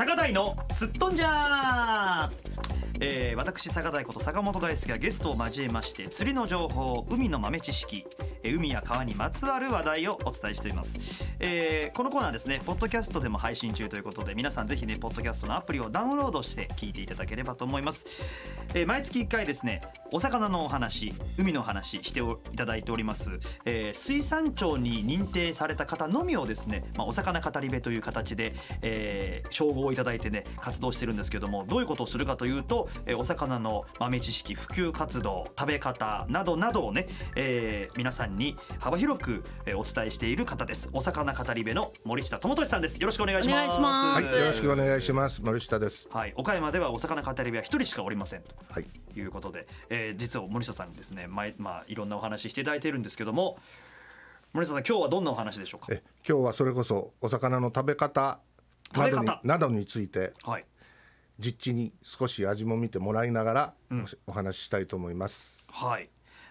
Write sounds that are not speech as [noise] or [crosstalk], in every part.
坂大のすっとんじゃー。えー、私坂大こと坂本大輔がゲストを交えまして釣りの情報海の豆知識、えー、海や川にまつわる話題をお伝えしています、えー、このコーナーですねポッドキャストでも配信中ということで皆さんぜひねポッドキャストのアプリをダウンロードして聞いていただければと思います、えー、毎月1回ですねお魚のお話海の話していただいております、えー、水産庁に認定された方のみをですね、まあ、お魚語り部という形で、えー、称号をいただいてね活動してるんですけどもどういうことをするかというとえお魚の豆知識普及活動食べ方などなどをね、えー、皆さんに幅広くお伝えしている方です。お魚語り部の森下智俊さんです。よろしくお願いします。はい、よろしくお願いします。森下です。はい岡山ではお魚語り部は一人しかおりません。とはい。いうことで、えー、実は森下さんですね前まあいろんなお話していただいているんですけども森下さん今日はどんなお話でしょうか？え今日はそれこそお魚の食べ方などになどについて、はい、実地に少し味も見てもらいながらお話ししたいと思います。はい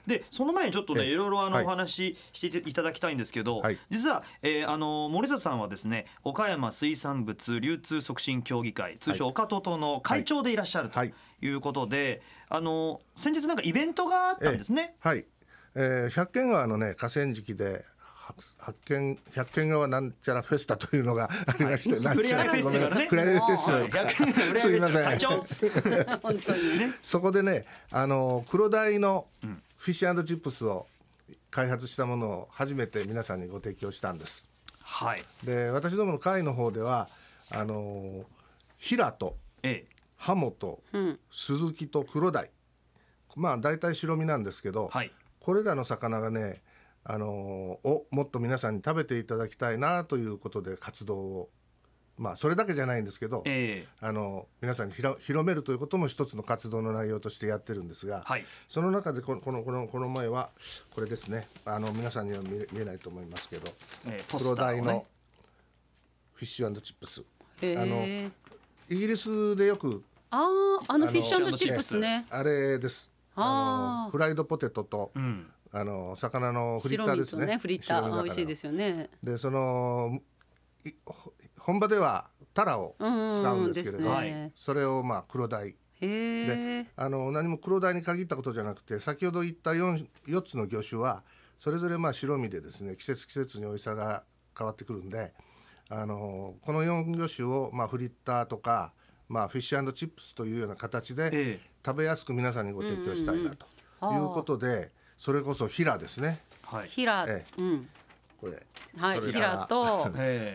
でその前にちょっとねいろいろあのお話ししていただきたいんですけど、はい、実は、えー、あの森里さんはですね岡山水産物流通促進協議会通称岡ととの会長でいらっしゃるとい。うことで、はい、あの先日なんかイベントがあったんですね。えー、はい、えー、百軒川のね河川敷で発見百軒川なんちゃらフェスタというのがありまして、はい、フレアフェスティバル。ね。フェス。すみません。[laughs] そこでね、あの黒鯛のフィッシュチップスを開発したものを初めて皆さんにご提供したんです。はい。で、私どもの会の方ではあの平と、ええ、ハモと、うん、鈴木と黒鯛。まあ大体白身なんですけど、はい、これらの魚がねあのをもっと皆さんに食べていただきたいなということで活動をまあそれだけじゃないんですけど、えー、あの皆さんに広めるということも一つの活動の内容としてやってるんですが、はい、その中でこのこのこのこの前はこれですね。あの皆さんには見見えないと思いますけど、えー、黒鯛のフィッシュチップス、え。ー、あのイギリスでよくあああのフィッシュチップスね。あれです。あのフライドポテトと、うん。あの魚のフリッターですね。ねフリッター。美味しいですよね。でその本場ではタラを使うんですけれど、ね、それをまあ黒鯛であの何も黒鯛に限ったことじゃなくて先ほど言った 4, 4つの魚種はそれぞれまあ白身でですね季節季節に美味しさが変わってくるんであのこの4魚種をまあフリッターとか、まあ、フィッシュチップスというような形で食べやすく皆さんにご提供したいなということで。それこそ平ですね。はい。平、ええ、うん。これ。はい。平と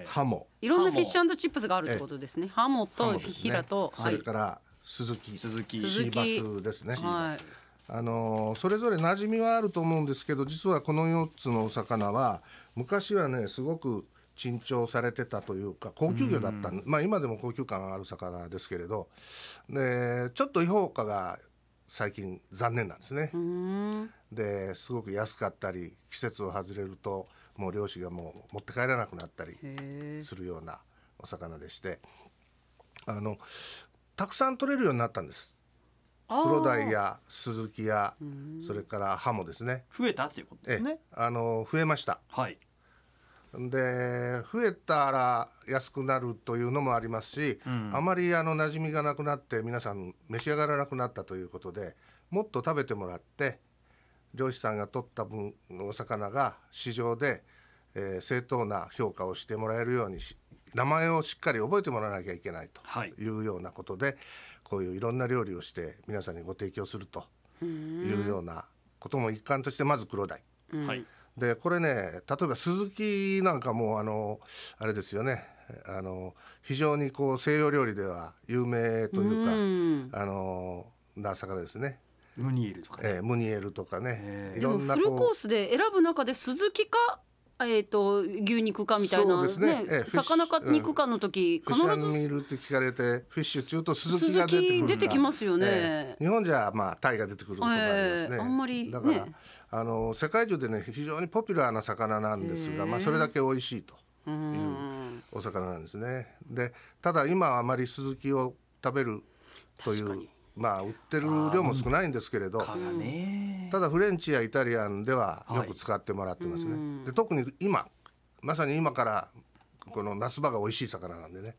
ハモ。いろんなフィッシュチップスがあるってことですね。ハモと平と、それから鈴木、鈴木、シーバスですね。はい。あのそれぞれ馴染みはあると思うんですけど実はこの4つのお魚は昔はねすごく珍重されてたというか高級魚だったまあ今でも高級感ある魚ですけれどでちょっと評価が最近残念なんですね。ですごく安かったり季節を外れるともう漁師がもう持って帰らなくなったりするようなお魚でしてあのたくさん取れるようになったんです。黒鯛や鈴木やそれからハモですね。増えたっていうことですね。あの増えました。はい。で増えたら安くなるというのもありますし、うん、あまりあの馴染みがなくなって皆さん召し上がらなくなったということでもっと食べてもらって漁師さんが取った分のお魚が市場で、えー、正当な評価をしてもらえるようにし名前をしっかり覚えてもらわなきゃいけないとい。うようなことで、はい、こういういろんな料理をして皆さんにご提供するというようなことも一環としてまず黒鯛。はい。でこれね例えば鈴木なんかもあのあれですよね。あの非常にこう西洋料理では有名というか、あのな魚ですね。ムニエルとか、ね、えー、ムニエルとかね。いろんなフルコースで選ぶ中で鈴木かえーと、牛肉かみたいな、ねね。え魚か肉かの時、うん、必ず見るって聞かれてフィッシュ中と鈴木が出てくる出てきますよね、えー、日本じゃまあタイが出てくることがありますね、えー、あんまり、ね、だからあの世界中でね非常にポピュラーな魚なんですが、まあ、それだけ美味しいというお魚なんですね。でただ今あまりスズキを食べるというまあ売ってる量も少ないんですけれど、ただフレンチやイタリアンではよく使ってもらってますね。で特に今まさに今からこの夏場が美味しい魚なんでね。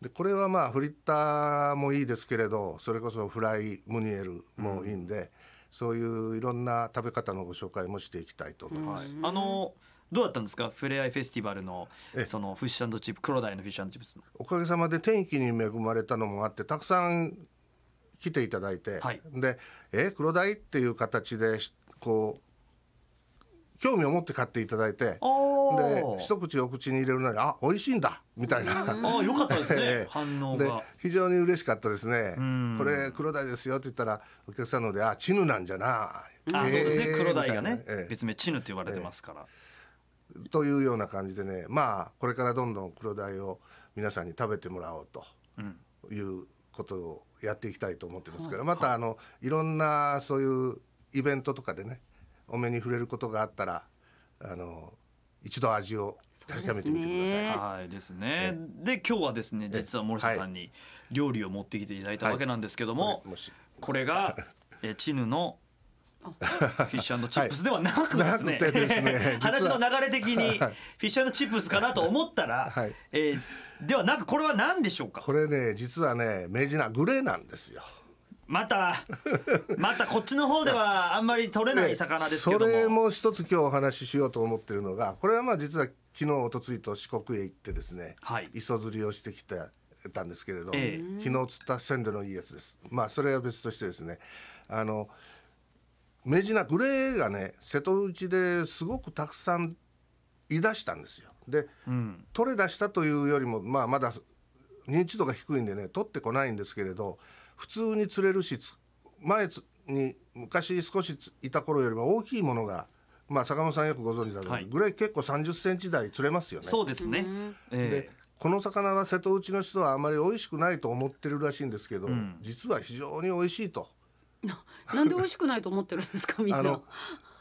でこれはまあフリッターもいいですけれどそれこそフライムニエルもいいんで、うん、そういういろんな食べ方のご紹介もしていきたいと思います。あのどうだったんですか？フレアイフェスティバルのそのフィッシュチップ黒鯛のフィッシュチップスおかげさまで天気に恵まれたのもあってたくさん来ていただいて、はい、でえ黒鯛っていう形でこう興味を持って買っていただいてで一口お口に入れるなりあ美味しいんだみたいな。あよかったですね。[laughs] 反応が。非常に嬉しかったですね。これ黒鯛ですよって言ったらお客さんのであチヌなんじゃなあ、えー、そうですね。黒鯛がね、えー、別名チヌって言われてますから、えー、というような感じでねまあこれからどんどん黒鯛を皆さんに食べてもらおうということをやっていきたいと思ってますから、またあのいろんなそういうイベントとかでねお目に触れることがあったらあの一度味を確かめてみてください。はいですね。で今日はですね実は森下さんに料理を持ってきていただいたわけなんですけども、はい、これがえチヌのフィッシュチップスではなくですね。ですね。話の流れ的にフィッシュチップスかなと思ったら、はい、えー、ではなくこれは何でしょうか？これね実はね明治なグレーなんですよ。またまたこっちの方ではあんまり取れない [laughs] 魚ですけども、それも一つ今日お話ししようと思ってるのがこれはまあ実は昨日おとついと四国へ行ってですね、はい、磯釣りをしてきたたんですけれど、ええ、昨日釣った鮮度のいいやつです。まあそれは別としてですねあのメジナグレーがね瀬戸内ですごくたくさんい出したんですよで、うん、取れ出したというよりもまあまだ認知度が低いんでね取ってこないんですけれど普通に釣れるし前に昔少しいた頃よりも大きいものがまあ坂本さんよくご存知だけど、はい、ぐらい結構30センチ台釣れますよね。そうですね。でこの魚は瀬戸内の人はあまり美味しくないと思ってるらしいんですけど、うん、実は非常に美味しいと。な [laughs] んで美味しくないと思ってるんですかみんな。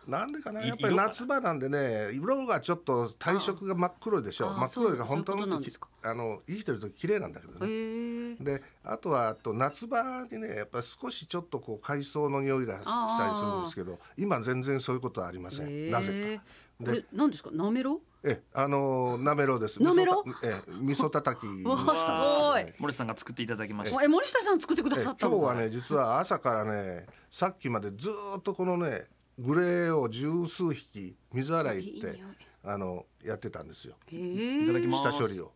なんでかなやっぱり夏場なんでね色がちょっと体色が真っ黒でしょ。真っ黒が本当のあの生きてると綺麗なんだけどね。であとはあと夏場にねやっぱり少しちょっとこう海藻の匂いがしたりするんですけど今全然そういうことはありません。なぜか。これ何ですか？なめろ？えあのなめろです。なめろ？え味噌たたき [laughs] わすごい。森さんが作っていただきました。え森下さん作ってくださった今日はね実は朝からねさっきまでずっとこのねグレーを十数匹水洗いってあのやってたんですよ。いただきます。下処理を。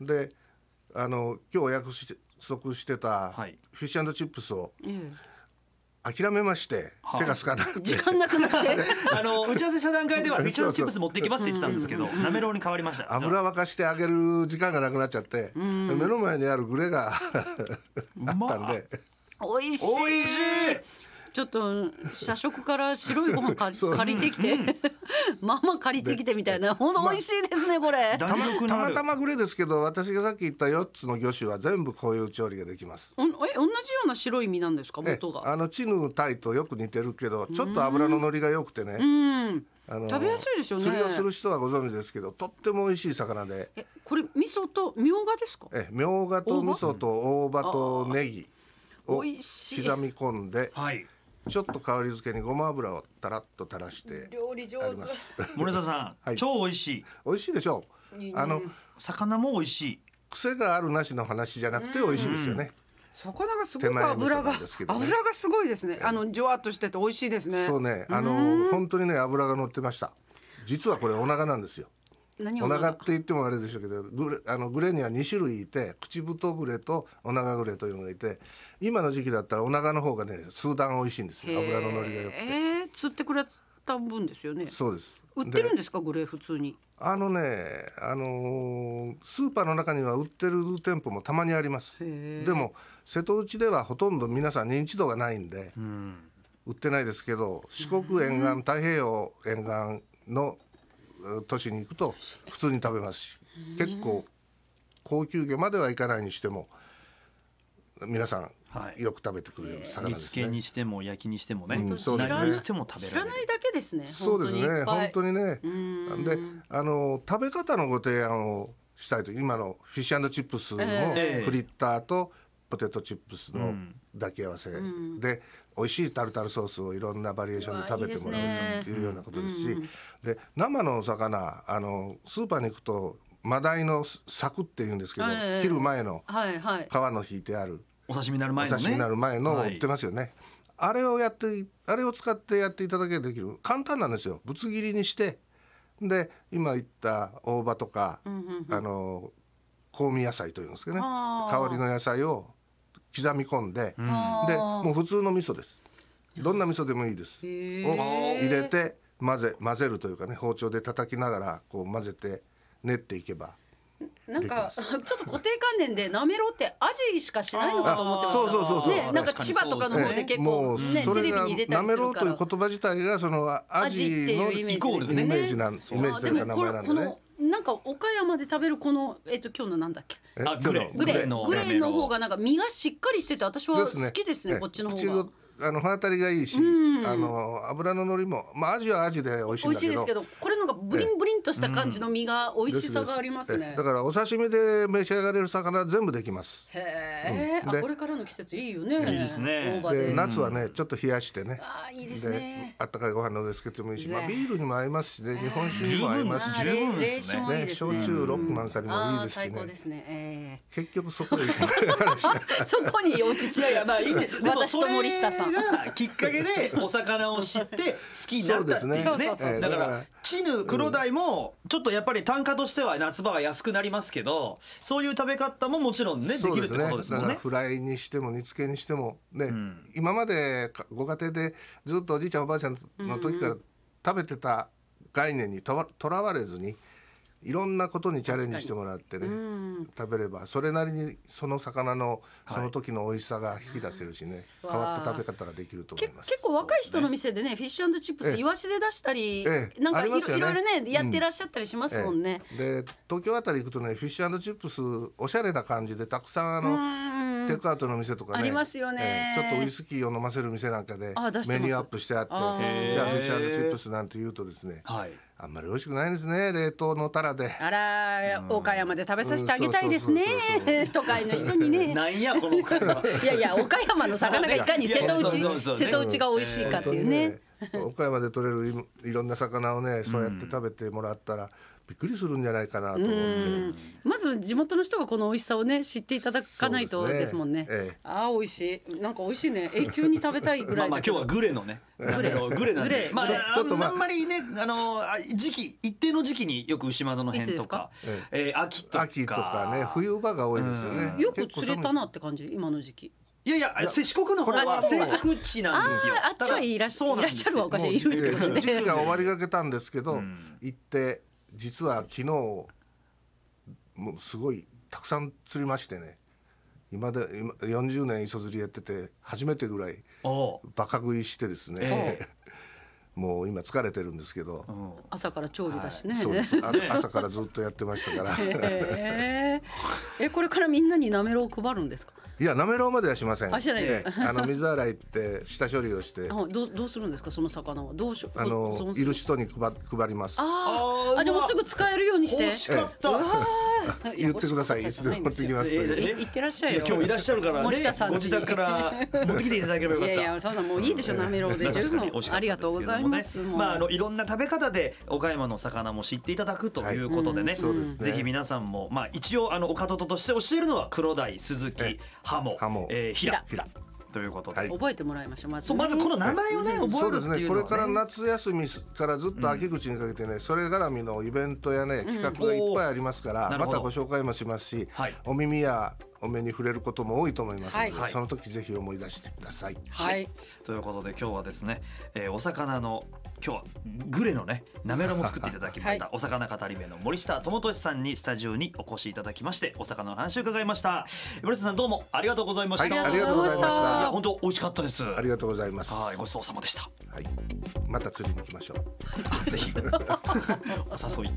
で、あの今日お約束してたフィッシュチップスを。諦めまして、手がつかなくて。時間なくなって。[laughs] あの打ち合わせした段階ではフィッシュチップス持ってきますって言ってたんですけどなめろうに変わりました。油沸かしてあげる時間がなくなっちゃって、目の前にあるグレが [laughs] あったんで、美味しい。美味しいちょっと社食から白いご飯か [laughs] 借りてきて。[laughs] まあまあ借りてきてみたいな。ほんと美味しいですねこれ。[laughs] たまたまたまグレーですけど私がさっき言った4つの魚種は全部こういう調理ができます。え同じような白い身なんですか？元が。あのチヌタイとよく似てるけどちょっと油の乗りが良くてね。あの食べやすいですよね。釣りをする人はご存知ですけどとっても美味しい魚で。えこれ味噌とみょうがですか？えみょうがと味噌と大葉？とネギを刻み込んで、はいちょっと香り付けにごま油をたらっと垂らして料理上手。[laughs] 森田さん、はい、超美味しい。美味しいでしょう。あの魚も美味しい。癖があるなしの話じゃなくて美味しいですよね、魚がすごく油が、ね、油がすごいですね。あのじゅわっとしてて美味しいですね。そうね、あの本当にね油が乗ってました。実はこれお腹なんですよ。お腹って言ってもあれでしょうけどグレあのグレには2種類いて口太グレとお腹グレというのがいて今の時期だったらお腹の方がね数段美味しいんですよ油の乗りがよくて。えー、釣ってくれた分ですよね。そうです。売ってるんですかグレ普通に。あのね、あのー、スーパーの中には売ってる店舗もたまにあります。でも瀬戸内ではほとんど皆さん認知度がないんで、うん、売ってないですけど四国沿岸太平洋沿岸の都市に行くと普通に食べますし結構高級魚まではいかないにしても皆さんよく食べてくれる魚ですね。にしても焼きにしてもね。うん、そうですね。しても食べられないだけですね。そうですね。本当にね。で、あの食べ方のご提案をしたいと今のフィッシュチップスのフリッターとポテトチップスの抱き合わせで美味しいタルタルソースをいろんなバリエーションで食べてもらうというようなことですし。で生のお魚あのスーパーに行くとマダイの柵っていうんですけど、ええ切る前の皮の引いてあるお刺身になる前おのね。刺身になる前のをはい。売ってますよね、あれをやってあれを使ってやっていただけできる簡単なんですよ。ぶつ切りにしてで今言った大葉とか、あの香味野菜というんですけどね香りの野菜を刻み込んで、でもう普通の味噌です。どんな味噌でもいいです。を入れて混ぜ混ぜるというかね包丁で叩きながらこう混ぜて練っていけばなんかちょっと固定観念でなめろうってアジしかしないのかと思ってましたあそうそうそうそうねなんか千葉とかの方で結構もうねテレビそれがに出たなめりするから。ろうという言葉自体がそのアアジってジのいうイメージイコールイメージなんイメージというか名前なんでねなんか岡山で食べるこのえっと今日のなんだっけ？え？あグレー。の。グレーの方がなんか身がしっかりしてて私は好きですねえこっちの方があの歯当たりがいいし、うん。あの油の海苔もまあアジはアジで美味しいんだけど。美味しいですけどこれのがブリンブリンとした感じの身が美味しさがありますね。えだからお刺身で召し上がれる魚全部できます。へえ。うこれからの季節いいよね。いいですね。で。夏はねちょっと冷やしてね。あーいいですね。あったかいご飯の上つけてもいいし、まあ、ね。ビールにも合いますしね日本酒にも合いますしあー十分ですね。焼酎ロックなんかにもいいあーですしね。最高ですね。え結局そこでえ [laughs] そこに落ち着いやいやまあいいんです。私と森下さんがきっかけで [laughs] お魚を知って好きになったっていうね。だかららチヌクロダイもちょっとやっぱり単価としては夏場は安くなりますけどそういう食べ方ももちろんねできるってことですもんね。だからフライにしても煮付けにしてもね、ん。今までかご家庭でずっとおじいちゃんおばあちゃんの時から食べてた概念にとらわれずにいろんなことにチャレンジしてもらってね、うん。食べればそれなりにその魚のはい。その時の美味しさが引き出せるしね、わあ。変わった食べ方ができると思けいます。結構若い人の店でねフィッシュチップスええ。イワシで出したり、ええ。なんかいろ,、ね。いろいろねうんやってらっしゃったりしますもんね。ええ。で東京あたり行くとねフィッシュチップスおしゃれな感じでたくさんあの、うん。テイクアウトの店とかねありますよね。ちょっとウイスキーを飲ませる店なんかでメニューアップしてあってじゃあフィッシュチップスなんて言うとですねはいあんまり美味しくないですね冷凍のタラで。あら岡山で食べさせてあげたいですね都会の人にね。[laughs] なんやこの会話いやいや岡山の魚がいかに瀬戸内そうそうね瀬戸内が美味しいかっていうね。ね岡山で取れるいいろんな魚をねそうやって食べてもらったらびっくりするんじゃないかなと思うんで。まず地元の人がこの美味しさをね知っていただかないとですもんね。ええ。ああ美味しい。なんか美味しいね。永久に食べたいぐまあまあらいだけど。今日はグレのね。グレ。グレなんグレ。でまあちょっとまあ。あんまりねあのあ時期一定の時期によく牛窓のいつですか？辺とかえー秋とか。秋とかね。冬場が多いですよね。よく釣れたなって感じ？今の時期。いやいや四国の方は生息地なんですよ。あっちはいらっしゃる。わおかしいいるってことで。が終わりがけたんですけど、ん。行って実は昨日もうすごいたくさん釣りましてね。今で今40年磯釣りやってて初めてぐらいバカ食いしてですね、え [laughs] もう今疲れてるんですけど、うん。朝から調理だしね。そうです。朝朝からずっとやってましたから。へー [laughs] えこれからみんなになめろう配るんですか？いやなめろうまではしません。あしないです。ええ。[laughs] あの水洗いって下処理をして。あどうどうするんですか？その魚は。どうしよう？あのいる人に配配ります。ああじゃあもうすぐ使えるようにして。欲しかった [laughs] 言ってください。いつでも持ってきますええい行ってらっしゃいよ。今日いらっしゃるからねご自宅から持ってきていただければよかった。いやいやそんなもういいでしょなめろうで。[laughs] 十分ありがとうございます。まああのいろんな食べ方で岡山の魚も知っていただくということでね、ぜひ皆さんもまあ一応あの岡戸として教えるのは黒鯛、鈴木え、ハモ、ハモ。えー、ヒラ。ヒラということで、はい。覚えてもらいましょう。まずまずこの名前をね覚そうえるっていうのは、ね、ですね。これから夏休みからずっと秋口にかけてね、それ絡みのイベントやね企画がいっぱいありますから、またご紹介もしますし、はい。お耳やお目に触れることも多いと思いますので、はい。その時ぜひ思い出してください。はい。ということで今日はですね、えー、お魚の今日はグレのねなめろうも作っていただきました、[laughs] はお魚語り部の森下智俊さんにスタジオにお越しいただきましてお魚の話を伺いました。森下さんどうもありがとうございました、はいありがとうございました。い。や本当美味しかったです。ありがとうございます。はいごちそうさまでした。はい、また釣りに行きましょう。ぜひ。[laughs] お誘い